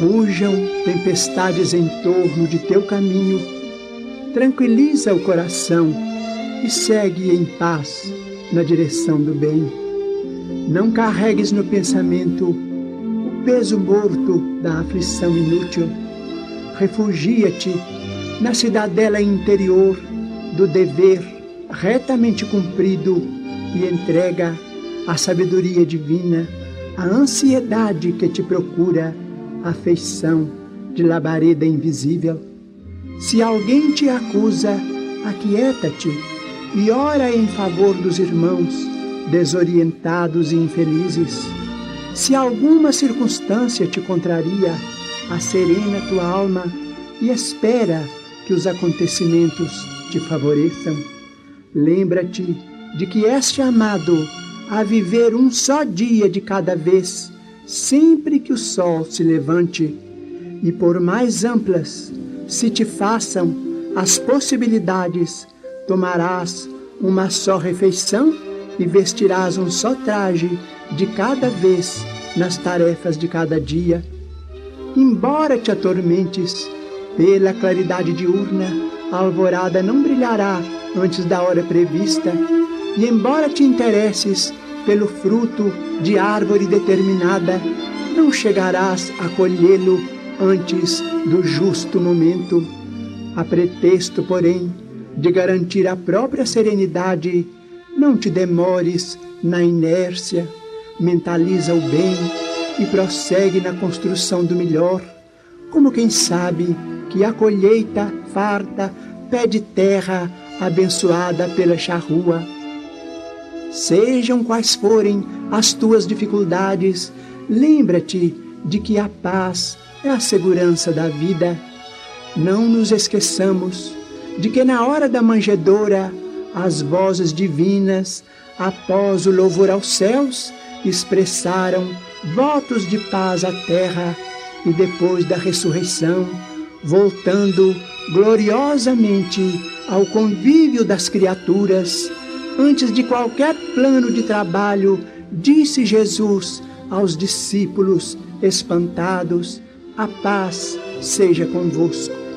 Rujam tempestades em torno de teu caminho, tranquiliza o coração e segue em paz na direção do bem. Não carregues no pensamento o peso morto da aflição inútil. Refugia-te na cidadela interior do dever retamente cumprido e entrega a sabedoria divina, a ansiedade que te procura, a afeição de labareda invisível. Se alguém te acusa, aquieta-te e ora em favor dos irmãos desorientados e infelizes. Se alguma circunstância te contraria, acerena tua alma e espera que os acontecimentos te favoreçam. Lembra-te de que és chamado a viver um só dia de cada vez, sempre que o sol se levante, e por mais amplas se te façam as possibilidades, tomarás uma só refeição e vestirás um só traje de cada vez nas tarefas de cada dia. Embora te atormentes pela claridade diurna, a alvorada não brilhará antes da hora prevista, e embora te interesses pelo fruto de árvore determinada, não chegarás a colhê-lo antes do justo momento. A pretexto, porém, de garantir a própria serenidade, não te demores na inércia, mentaliza o bem e prossegue na construção do melhor, como quem sabe que a colheita farta pede terra abençoada pela charrua. Sejam quais forem as tuas dificuldades, lembra-te de que a paz é a segurança da vida. Não nos esqueçamos de que na hora da manjedoura as vozes divinas, após o louvor aos céus, expressaram votos de paz à terra e depois da ressurreição, voltando gloriosamente ao convívio das criaturas, antes de qualquer plano de trabalho, disse Jesus aos discípulos espantados: A paz seja convosco.